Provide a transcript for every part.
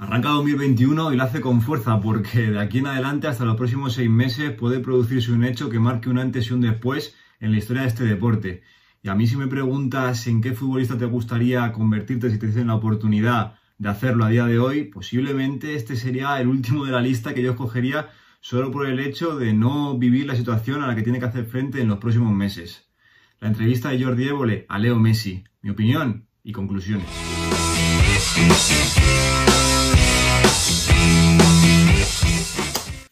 Arranca 2021 y lo hace con fuerza porque de aquí en adelante hasta los próximos seis meses puede producirse un hecho que marque un antes y un después en la historia de este deporte. Y a mí si me preguntas en qué futbolista te gustaría convertirte si te dicen la oportunidad de hacerlo a día de hoy, posiblemente este sería el último de la lista que yo escogería solo por el hecho de no vivir la situación a la que tiene que hacer frente en los próximos meses. La entrevista de Jordi Évole a Leo Messi, mi opinión y conclusiones.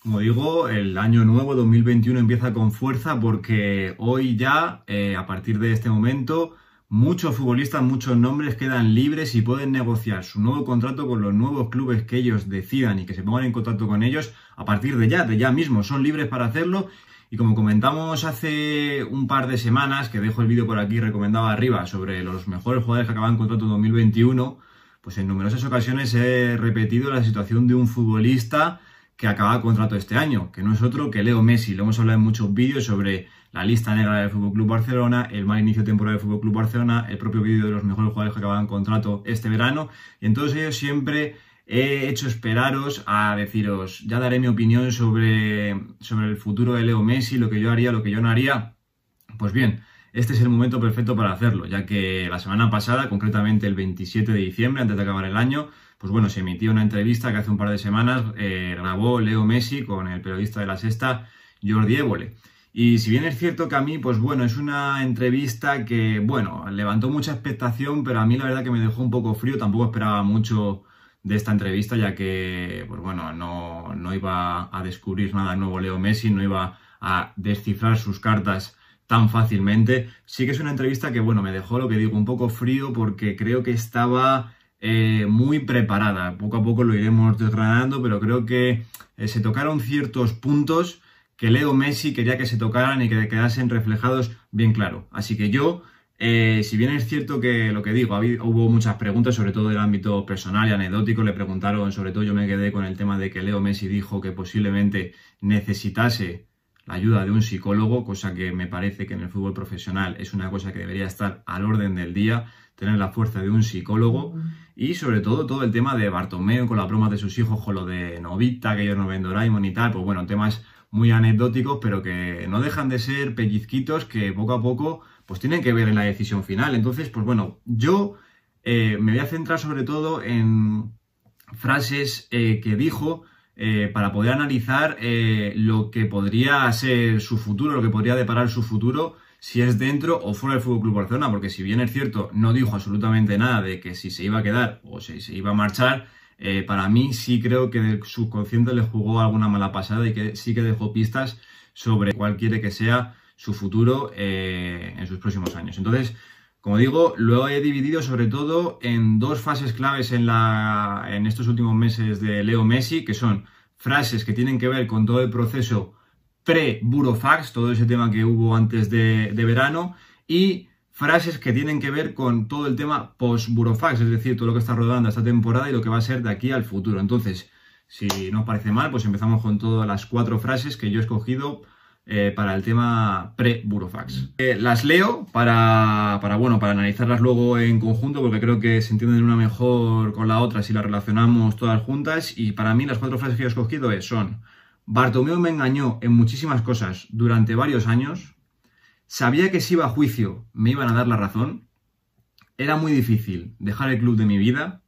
Como digo, el año nuevo 2021 empieza con fuerza porque hoy ya, eh, a partir de este momento, muchos futbolistas, muchos nombres quedan libres y pueden negociar su nuevo contrato con los nuevos clubes que ellos decidan y que se pongan en contacto con ellos a partir de ya, de ya mismo. Son libres para hacerlo y como comentamos hace un par de semanas, que dejo el vídeo por aquí recomendado arriba sobre los mejores jugadores que acaban contrato en 2021, pues en numerosas ocasiones he repetido la situación de un futbolista que acaba contrato este año, que no es otro que Leo Messi. Lo hemos hablado en muchos vídeos sobre la lista negra del FC Barcelona, el mal inicio de temporada del FC Barcelona, el propio vídeo de los mejores jugadores que acaban contrato este verano. Y en todos ellos siempre he hecho esperaros a deciros, ya daré mi opinión sobre, sobre el futuro de Leo Messi, lo que yo haría, lo que yo no haría. Pues bien, este es el momento perfecto para hacerlo, ya que la semana pasada, concretamente el 27 de diciembre, antes de acabar el año, pues bueno, se emitió una entrevista que hace un par de semanas eh, grabó Leo Messi con el periodista de la Sexta, Jordi Évole. Y si bien es cierto que a mí, pues bueno, es una entrevista que, bueno, levantó mucha expectación, pero a mí la verdad que me dejó un poco frío, tampoco esperaba mucho de esta entrevista, ya que, pues bueno, no, no iba a descubrir nada nuevo Leo Messi, no iba a descifrar sus cartas tan fácilmente. Sí que es una entrevista que, bueno, me dejó lo que digo, un poco frío porque creo que estaba eh, muy preparada. Poco a poco lo iremos desgranando, pero creo que eh, se tocaron ciertos puntos que Leo Messi quería que se tocaran y que quedasen reflejados bien claro. Así que yo, eh, si bien es cierto que lo que digo, hubo muchas preguntas, sobre todo del ámbito personal y anecdótico, le preguntaron, sobre todo yo me quedé con el tema de que Leo Messi dijo que posiblemente necesitase la ayuda de un psicólogo, cosa que me parece que en el fútbol profesional es una cosa que debería estar al orden del día, tener la fuerza de un psicólogo y sobre todo todo el tema de Bartomeu con la broma de sus hijos, con lo de Novita, que ellos no ven Doraemon y tal, pues bueno, temas muy anecdóticos, pero que no dejan de ser pellizquitos que poco a poco pues tienen que ver en la decisión final. Entonces, pues bueno, yo eh, me voy a centrar sobre todo en frases eh, que dijo eh, para poder analizar lo que podría ser su futuro, lo que podría deparar su futuro si es dentro o fuera del Fútbol Club Barcelona, porque si bien es cierto, no dijo absolutamente nada de que si se iba a quedar o si se iba a marchar, eh, para mí sí creo que el subconsciente le jugó alguna mala pasada y que sí que dejó pistas sobre cuál quiere que sea su futuro eh, en sus próximos años. Entonces, como digo, lo he dividido sobre todo en dos fases claves en, la, en estos últimos meses de Leo Messi, que son frases que tienen que ver con todo el proceso pre-Burofax, todo ese tema que hubo antes de, verano, y frases que tienen que ver con todo el tema post-Burofax, es decir, todo lo que está rodando esta temporada y lo que va a ser de aquí al futuro. Entonces, si no parece mal, pues empezamos con todas las cuatro frases que yo he escogido eh, para el tema pre-Burofax. Eh, las leo para, para, bueno, para analizarlas luego en conjunto, porque creo que se entienden una mejor con la otra si las relacionamos todas juntas. Y para mí las cuatro frases que he escogido son Bartomeu me engañó en muchísimas cosas durante varios años. Sabía que si iba a juicio me iban a dar la razón. Era muy difícil dejar el club de mi vida.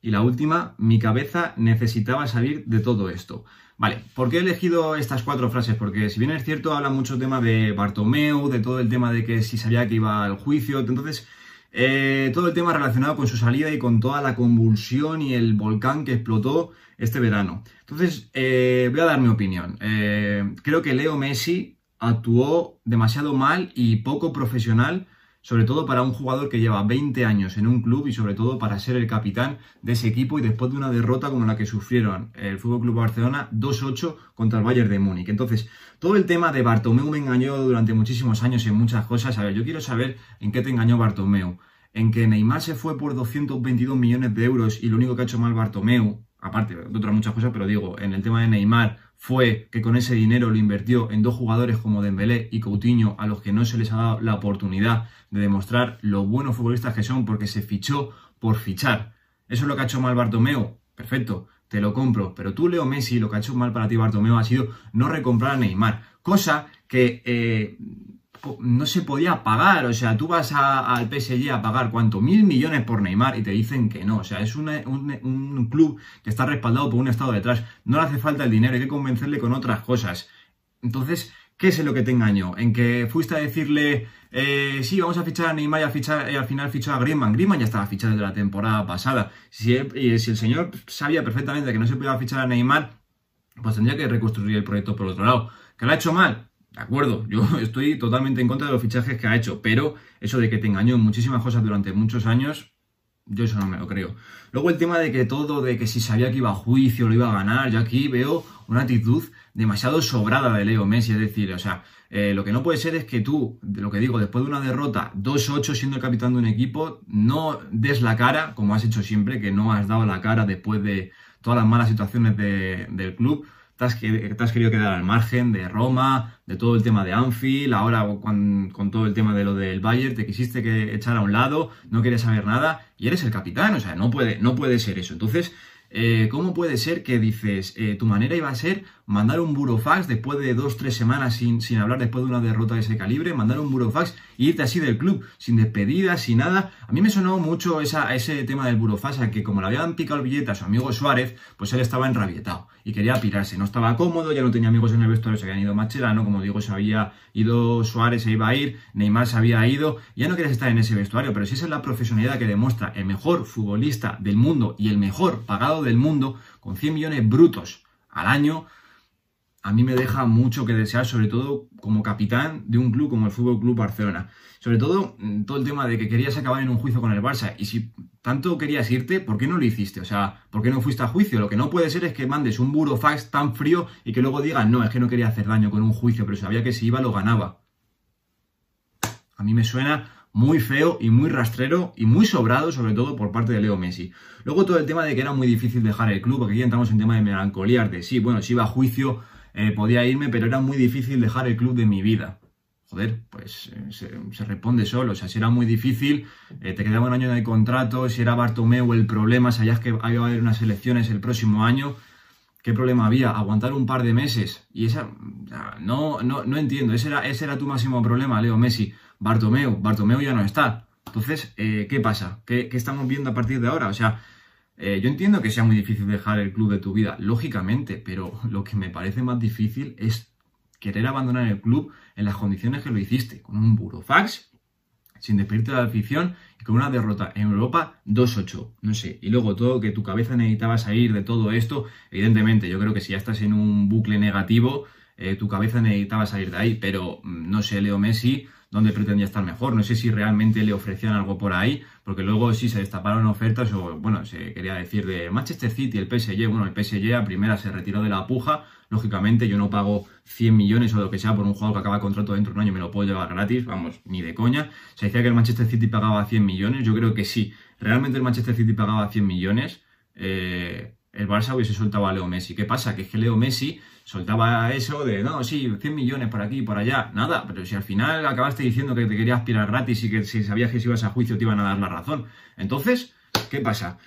Y la última, mi cabeza necesitaba salir de todo esto. Vale, ¿por qué he elegido estas cuatro frases? Porque si bien es cierto, habla mucho tema de Bartomeu, de todo el tema de que si sabía que iba al juicio, entonces eh, todo el tema relacionado con su salida y con toda la convulsión y el volcán que explotó este verano. Entonces, eh, voy a dar mi opinión. Eh, creo que Leo Messi actuó demasiado mal y poco profesional, sobre todo para un jugador que lleva 20 años en un club y sobre todo para ser el capitán de ese equipo y después de una derrota como la que sufrieron el Fútbol Club Barcelona 2-8 contra el Bayern de Múnich. Entonces, todo el tema de Bartomeu me engañó durante muchísimos años en muchas cosas. A ver, yo quiero saber en qué te engañó Bartomeu. En que Neymar se fue por 222 millones de euros y lo único que ha hecho mal Bartomeu aparte de otras muchas cosas, pero digo, en el tema de Neymar fue que con ese dinero lo invirtió en dos jugadores como Dembélé y Coutinho a los que no se les ha dado la oportunidad de demostrar lo buenos futbolistas que son porque se fichó por fichar. ¿Eso es lo que ha hecho mal Bartomeu? perfecto, te lo compro. Pero tú, Leo Messi, lo que ha hecho mal para ti, Bartomeu, ha sido no recomprar a Neymar. Cosa que eh, no se podía pagar. O sea, tú vas al PSG a pagar cuánto, mil millones por Neymar y te dicen que no. O sea, es un, un, club que está respaldado por un estado detrás. No le hace falta el dinero, hay que convencerle con otras cosas. Entonces, ¿qué es lo que te engañó? En que fuiste a decirle, eh, sí, vamos a fichar a Neymar y, a fichar, al final fichó a Griezmann. Griezmann ya estaba fichado desde la temporada pasada. Si si el señor sabía perfectamente que no se podía fichar a Neymar, pues tendría que reconstruir el proyecto por otro lado. ¿Que lo ha hecho mal? De acuerdo, yo estoy totalmente en contra de los fichajes que ha hecho, pero eso de que te engañó en muchísimas cosas durante muchos años, yo eso no me lo creo. Luego el tema de que todo, de que si sabía que iba a juicio lo iba a ganar, yo aquí veo una actitud demasiado sobrada de Leo Messi, es decir, o sea, eh, lo que no puede ser es que tú, lo que digo, después de una derrota 2-8 siendo el capitán de un equipo, no des la cara, como has hecho siempre, que no has dado la cara después de todas las malas situaciones del club te has, querido quedar al margen de Roma, de todo el tema de Anfield, ahora con, todo el tema de lo del Bayern, te quisiste que echar a un lado, no quieres saber nada y eres el capitán, o sea, no puede, no puede ser eso. Entonces, eh, ¿cómo puede ser que dices, eh, tu manera iba a ser mandar un burofax después de dos, tres semanas sin, sin hablar, después de una derrota de ese calibre, mandar un burofax e irte así del club, sin despedida, sin nada. A mí me sonó mucho esa, ese tema del burofax, a que como le habían picado el billete a su amigo Suárez, pues él estaba enrabietado y quería pirarse. No estaba cómodo, ya no tenía amigos en el vestuario, se habían ido Macherano, como digo, se había ido Suárez, se iba a ir, Neymar se había ido, ya no querías estar en ese vestuario, pero si esa es la profesionalidad que demuestra el mejor futbolista del mundo y el mejor pagado del mundo, con 100 millones brutos al año, a mí me deja mucho que desear, sobre todo como capitán de un club como el Fútbol Club Barcelona. Sobre todo mm, todo el tema de que querías acabar en un juicio con el Barça. Y si tanto querías irte, ¿por qué no lo hiciste? O sea, ¿por qué no fuiste a juicio? Lo que no puede ser es que mandes un burofax tan frío y que luego digan, no, es que no quería hacer daño con un juicio, pero sabía que si iba lo ganaba. A mí me suena muy feo y muy rastrero y muy sobrado, sobre todo por parte de Leo Messi. Luego todo el tema de que era muy difícil dejar el club, porque aquí entramos en tema de melancolía, de sí, bueno, si iba a juicio eh, podía irme, pero era muy difícil dejar el club de mi vida. Joder, pues eh, se, responde solo. O sea, si era muy difícil, eh, te quedaba un año de contrato, si era Bartomeu el problema, sabías que iba a haber unas elecciones el próximo año. ¿Qué problema había? Aguantar un par de meses. Y esa. No, no, no entiendo. Ese era, ese era tu máximo problema, Leo Messi. Bartomeu. Bartomeu ya no está. Entonces, ¿qué pasa? ¿Qué, ¿Qué estamos viendo a partir de ahora? O sea, eh, yo entiendo que sea muy difícil dejar el club de tu vida, lógicamente, pero lo que me parece más difícil es querer abandonar el club en las condiciones que lo hiciste, con un burofax, sin despedirte de la afición y con una derrota en Europa 2-8, no sé. Y luego todo que tu cabeza necesitaba salir de todo esto, evidentemente, yo creo que si ya estás en un bucle negativo, eh, tu cabeza necesitaba salir de ahí, pero mm, no sé, Leo Messi dónde pretendía estar mejor. No sé si realmente le ofrecían algo por ahí, porque luego sí se destaparon ofertas, o bueno, se quería decir de Manchester City, el PSG. Bueno, el PSG a primera se retiró de la puja. Lógicamente, yo no pago 100 millones o lo que sea por un jugador que acaba contrato dentro de un año, me lo puedo llevar gratis, vamos, ni de coña. Se decía que el Manchester City pagaba 100 millones, yo creo que sí. Realmente el Manchester City pagaba 100 millones. Eh, el Barça hubiese soltado a Leo Messi. ¿Qué pasa? Que es que Leo Messi soltaba eso de, no, sí, 100 millones por aquí y por allá. Nada, pero si al final acabaste diciendo que te querías aspirar gratis y que si sabías que si ibas a juicio te iban a dar la razón. Entonces, ¿qué pasa?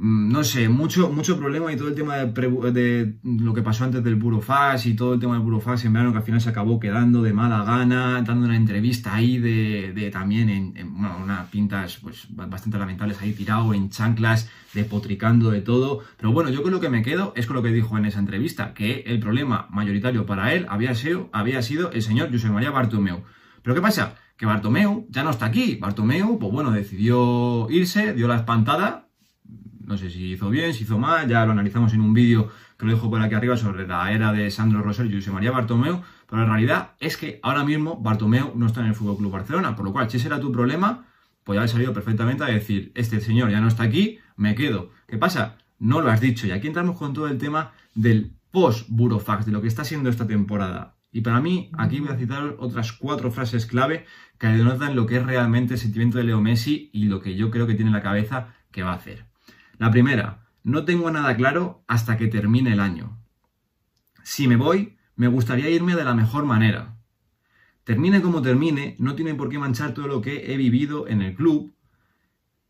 Mm, no sé, mucho, mucho problema y todo el tema de, lo que pasó antes del Burofax y todo el tema del Burofax en verano que al final se acabó quedando de mala gana, dando una entrevista ahí de, también en, bueno, unas pintas pues bastante lamentables ahí tirado en chanclas, depotricando de todo. Pero bueno, yo con lo que me quedo es con lo que dijo en esa entrevista, que el problema mayoritario para él había sido, había sido el señor José María Bartomeu. Pero ¿qué pasa? Que Bartomeu ya no está aquí. Bartomeu, pues bueno, decidió irse, dio la espantada no sé si hizo bien, si hizo mal, ya lo analizamos en un vídeo que lo dejo por aquí arriba sobre la era de Sandro Rosell y José María Bartomeu, pero la realidad es que ahora mismo Bartomeu no está en el Fútbol Club Barcelona, por lo cual, si ese era tu problema, pues ya haber salido perfectamente a decir, este señor ya no está aquí, me quedo. ¿Qué pasa? No lo has dicho. Y aquí entramos con todo el tema del post-Burofax, de lo que está siendo esta temporada. Y para mí, aquí voy a citar otras cuatro frases clave que denotan lo que es realmente el sentimiento de Leo Messi y lo que yo creo que tiene en la cabeza que va a hacer. La primera, no tengo nada claro hasta que termine el año. Si me voy, me gustaría irme de la mejor manera. Termine como termine, no tiene por qué manchar todo lo que he vivido en el club.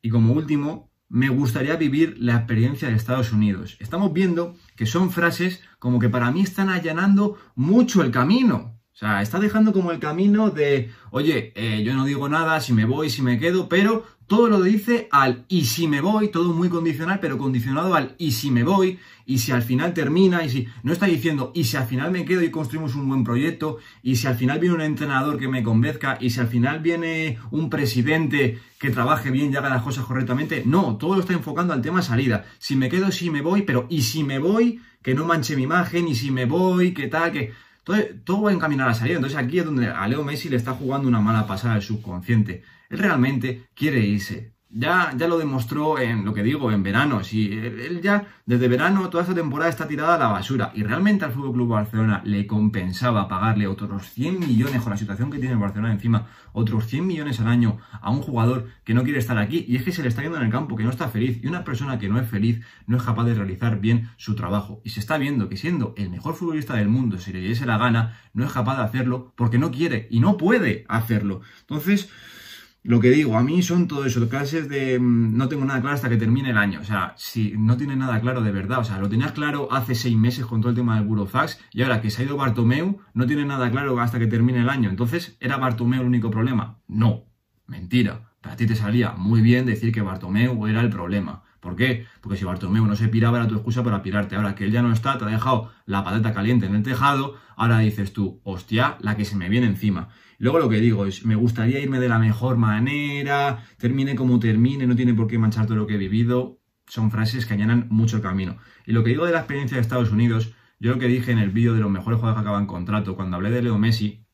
Y como último, me gustaría vivir la experiencia de Estados Unidos. Estamos viendo que son frases como que para mí están allanando mucho el camino. O sea, está dejando como el camino de, oye, eh, yo no digo nada, si me voy, si me quedo, pero todo lo dice al y si me voy, todo muy condicional, pero condicionado al y si me voy, y si al final termina, y si no está diciendo y si al final me quedo y construimos un buen proyecto, y si al final viene un entrenador que me convenzca, y si al final viene un presidente que trabaje bien y haga las cosas correctamente. No, todo lo está enfocando al tema salida. Si me quedo, si me voy, pero y si me voy, que no manche mi imagen, y si me voy, que tal, que todo, va a encaminar a salir. Entonces aquí es donde a Leo Messi le está jugando una mala pasada al subconsciente. Él realmente quiere irse. Ya, ya lo demostró en lo que digo, en verano. Si él, ya desde verano toda esta temporada está tirada a la basura. Y realmente al Fútbol Club Barcelona le compensaba pagarle otros 100 millones con la situación que tiene el Barcelona encima, otros 100 millones al año a un jugador que no quiere estar aquí. Y es que se le está viendo en el campo, que no está feliz. Y una persona que no es feliz no es capaz de realizar bien su trabajo. Y se está viendo que siendo el mejor futbolista del mundo, si le diese la gana, no es capaz de hacerlo porque no quiere y no puede hacerlo. Entonces. Lo que digo, a mí son todo eso, clases de mm, no tengo nada claro hasta que termine el año. O sea, si no tiene nada claro de verdad, o sea, lo tenías claro hace seis meses con todo el tema del Burofax y ahora que se ha ido Bartomeu, no tiene nada claro hasta que termine el año. Entonces, ¿era Bartomeu el único problema? No, mentira. Para ti te salía muy bien decir que Bartomeu era el problema. ¿Por qué? Porque si Bartomeu no se piraba era tu excusa para pirarte. Ahora que él ya no está, te ha dejado la patata caliente en el tejado, ahora dices tú, hostia, la que se me viene encima. Luego lo que digo es, me gustaría irme de la mejor manera, termine como termine, no tiene por qué manchar todo lo que he vivido. Son frases que allanan mucho camino. Y lo que digo de la experiencia de Estados Unidos, yo lo que dije en el vídeo de los mejores jugadores que acaban contrato, cuando hablé de Leo Messi,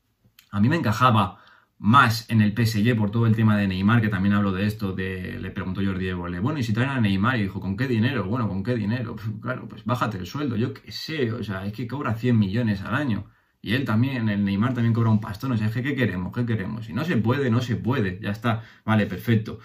a mí me encajaba más en el PSG por todo el tema de Neymar, que también hablo de esto, de, le preguntó Jordi Évole, bueno, y si traen a Neymar, y dijo, ¿con qué dinero? Bueno, ¿con qué dinero? claro, pues bájate el sueldo, yo qué sé, o sea, es que cobra 100 millones al año. Y él también, el Neymar también cobra un pastón. O sea, ¿qué queremos? ¿Qué queremos? Si no se puede, no se puede. Ya está. Vale, perfecto.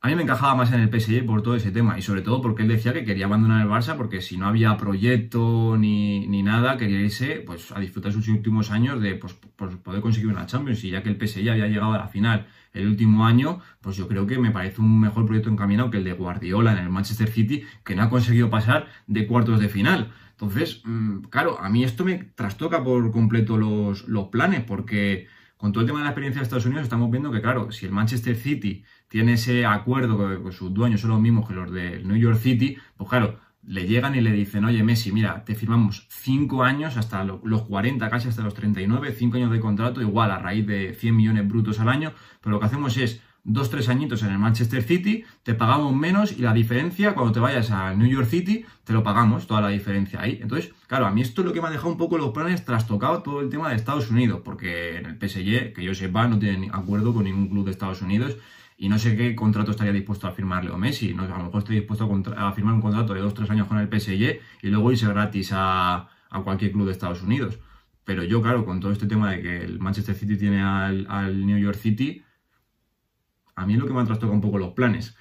A mí me encajaba más en el PSG por todo ese tema y sobre todo porque él decía que quería abandonar el Barça porque si no había proyecto ni, nada, quería irse pues, a disfrutar sus últimos años de pues, poder conseguir una Champions y ya que el PSG había llegado a la final el último año, pues yo creo que me parece un mejor proyecto encaminado que el de Guardiola en el Manchester City que no ha conseguido pasar de cuartos de final. Entonces, mm, claro, a mí esto me trastoca por completo los, planes, porque con todo el tema de la experiencia de Estados Unidos estamos viendo que, claro, si el Manchester City tiene ese acuerdo que, sus dueños son los mismos que los del New York City, pues claro, le llegan y le dicen, oye Messi, mira, te firmamos 5 años hasta los 40, casi hasta los 39, 5 años de contrato, igual a raíz de 100 millones brutos al año, pero lo que hacemos es dos, tres añitos en el Manchester City, te pagamos menos y la diferencia, cuando te vayas a New York City, te lo pagamos, toda la diferencia ahí. Entonces, claro, a mí esto es lo que me ha dejado un poco los planes trastocado todo el tema de Estados Unidos, porque en el PSG, que yo sepa, no tiene acuerdo con ningún club de Estados Unidos y no sé qué contrato estaría dispuesto a firmar Leo Messi. No, a lo mejor estoy dispuesto a, firmar un contrato de dos, tres años con el PSG y luego irse gratis a, cualquier club de Estados Unidos. Pero yo, claro, con todo este tema de que el Manchester City tiene al, al New York City, a mí es lo que me ha trastocado un poco los planes.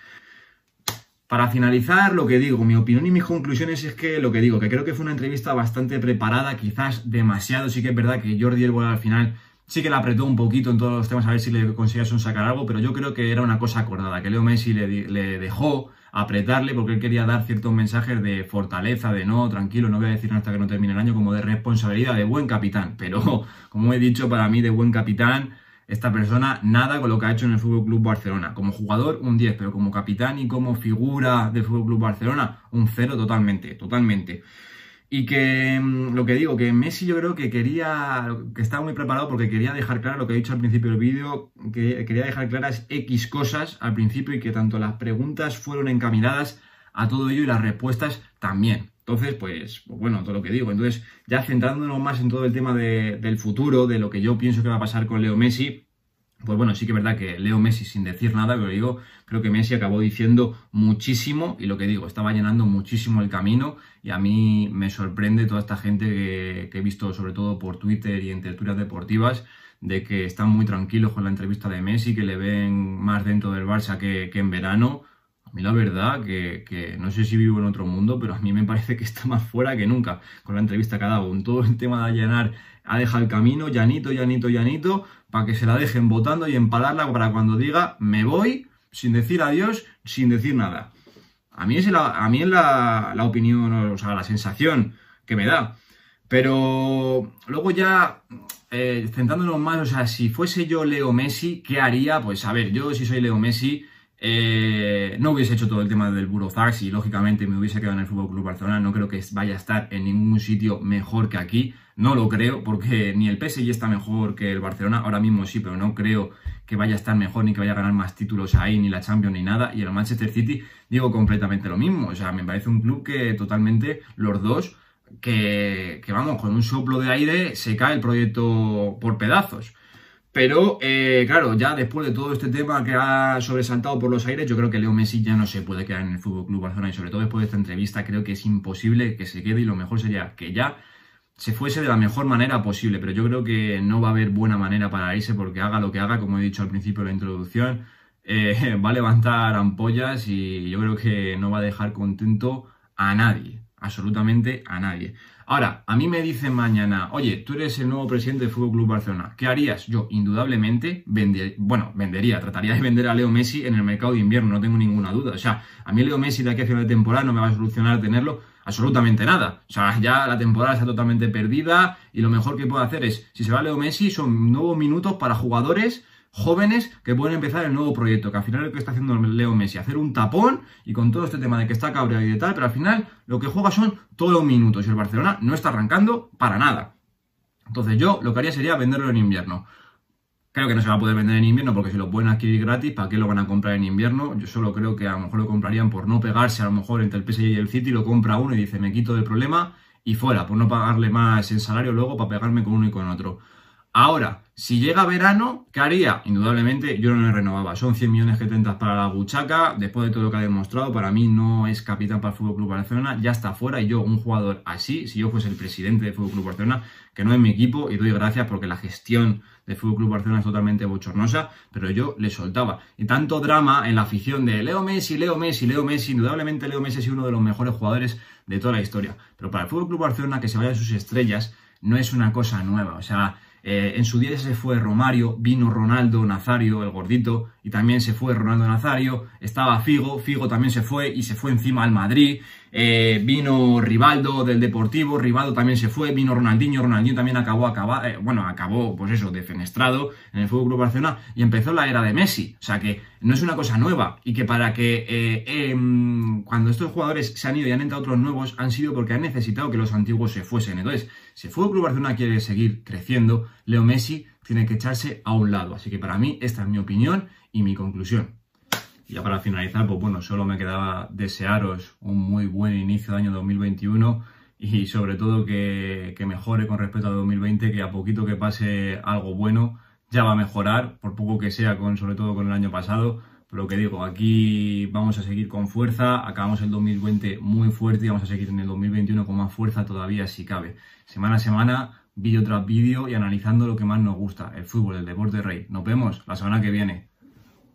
Para finalizar, lo que digo, mi opinión y mis conclusiones es que lo que digo, que creo que fue una entrevista bastante preparada, quizás demasiado, sí que es verdad que Jordi Elbola al final sí que la apretó un poquito en todos los temas a ver si le conseguía sacar algo, pero yo creo que era una cosa acordada, que Leo Messi le, le dejó apretarle porque él quería dar ciertos mensajes de fortaleza, de no, tranquilo, no voy a decir hasta que no termine el año, como de responsabilidad, de buen capitán, pero como he dicho, para mí de buen capitán esta persona nada con lo que ha hecho en el Fútbol Club Barcelona. Como jugador, un 10, pero como capitán y como figura del Fútbol Club Barcelona, un 0 totalmente, totalmente. Y que mm, lo que digo, que Messi yo creo que quería, que estaba muy preparado porque quería dejar claro lo que he dicho al principio del vídeo, que quería dejar claras X cosas al principio y que tanto las preguntas fueron encaminadas a todo ello y las respuestas también. Entonces, pues, pues, bueno, todo lo que digo. Entonces, ya centrándonos más en todo el tema del futuro, de lo que yo pienso que va a pasar con Leo Messi, pues bueno, sí que es verdad que Leo Messi, sin decir nada, pero digo, creo que Messi acabó diciendo muchísimo, y lo que digo, estaba llenando muchísimo el camino, y a mí me sorprende toda esta gente que, he visto, sobre todo por Twitter y en tertulias deportivas, de que están muy tranquilos con la entrevista de Messi, que le ven más dentro del Barça que en verano. Mí la verdad que, no sé si vivo en otro mundo, pero a mí me parece que está más fuera que nunca con la entrevista que ha dado. En todo el tema de allanar, ha dejado el camino llanito, llanito, llanito, para que se la dejen votando y empalarla para cuando diga me voy, sin decir adiós, sin decir nada. A mí es la, a mí es la, la opinión, o sea, la sensación que me da. Pero luego ya, eh, centrándonos más, o sea, si fuese yo Leo Messi, ¿qué haría? Pues a ver, yo si soy Leo Messi, eh, no hubiese hecho todo el tema del Burofax y lógicamente me hubiese quedado en el Fútbol Club Barcelona. No creo que vaya a estar en ningún sitio mejor que aquí. No lo creo, porque ni el PSG está mejor que el Barcelona. Ahora mismo sí, pero no creo que vaya a estar mejor ni que vaya a ganar más títulos ahí, ni la Champions ni nada. Y el Manchester City, digo completamente lo mismo. O sea, me parece un club que totalmente los dos que, vamos, con un soplo de aire se cae el proyecto por pedazos. Pero, eh, claro, ya después de todo este tema que ha sobresaltado por los aires, yo creo que Leo Messi ya no se puede quedar en el Fútbol Club Barcelona y sobre todo después de esta entrevista creo que es imposible que se quede y lo mejor sería que ya se fuese de la mejor manera posible. Pero yo creo que no va a haber buena manera para irse porque haga lo que haga, como he dicho al principio de la introducción, eh, va a levantar ampollas y yo creo que no va a dejar contento a nadie absolutamente a nadie. Ahora, a mí me dicen mañana, oye, tú eres el nuevo presidente del Fútbol Club Barcelona, ¿qué harías? Yo, indudablemente, bueno, vendería, trataría de vender a Leo Messi en el mercado de invierno, no tengo ninguna duda. O sea, a mí Leo Messi de aquí a final de temporada no me va a solucionar tenerlo absolutamente nada. O sea, ya la temporada está totalmente perdida y lo mejor que puedo hacer es, si se va Leo Messi, son nuevos minutos para jugadores jóvenes que pueden empezar el nuevo proyecto, que al final lo que está haciendo Leo Messi, hacer un tapón y con todo este tema de que está cabreado y de tal, pero al final lo que juega son todos los minutos y el Barcelona no está arrancando para nada. Entonces yo lo que haría sería venderlo en invierno. Creo que no se va a poder vender en invierno porque si lo pueden adquirir gratis, ¿para qué lo van a comprar en invierno? Yo solo creo que a lo mejor lo comprarían por no pegarse a lo mejor entre el PSG y el City, lo compra uno y dice me quito del problema y fuera, por no pagarle más en salario luego para pegarme con uno y con otro. Ahora, si llega verano, ¿qué haría? Indudablemente yo no le renovaba. Son 100 millones que tentas para la buchaca. Después de todo lo que ha demostrado, para mí no es capitán para el Club Barcelona. Ya está fuera. Y yo, un jugador así, si yo fuese el presidente del Club Barcelona, que no es mi equipo, y doy gracias porque la gestión del Club Barcelona es totalmente bochornosa, pero yo le soltaba. Y tanto drama en la afición de Leo Messi, Leo Messi, Leo Messi. Indudablemente Leo Messi es uno de los mejores jugadores de toda la historia. Pero para el Club Barcelona que se vayan sus estrellas no es una cosa nueva. O sea eh, en su día se fue Romario, vino Ronaldo Nazario, el gordito, y también se fue Ronaldo Nazario, estaba Figo, Figo también se fue y se fue encima al Madrid, eh, vino Rivaldo del Deportivo, Rivaldo también se fue, vino Ronaldinho, Ronaldinho también acabó, acaba, eh, bueno, acabó, pues eso, defenestrado en el Fútbol Club Barcelona y empezó la era de Messi, o sea que no es una cosa nueva y que para que em, cuando estos jugadores se han ido y han entrado otros nuevos han sido porque han necesitado que los antiguos se fuesen. Entonces, si el Fútbol Club Barcelona quiere seguir creciendo, Leo Messi tiene que echarse a un lado. Así que para mí esta es mi opinión y mi conclusión. Y ya para finalizar, pues bueno, solo me quedaba desearos un muy buen inicio de año 2021 y sobre todo que, mejore con respecto a 2020, que a poquito que pase algo bueno ya va a mejorar, por poco que sea, con, sobre todo con el año pasado. Pero lo que digo, aquí vamos a seguir con fuerza, acabamos el 2020 muy fuerte y vamos a seguir en el 2021 con más fuerza todavía si cabe. Semana a semana, vídeo tras vídeo y analizando lo que más nos gusta, el fútbol, el deporte rey. Nos vemos la semana que viene.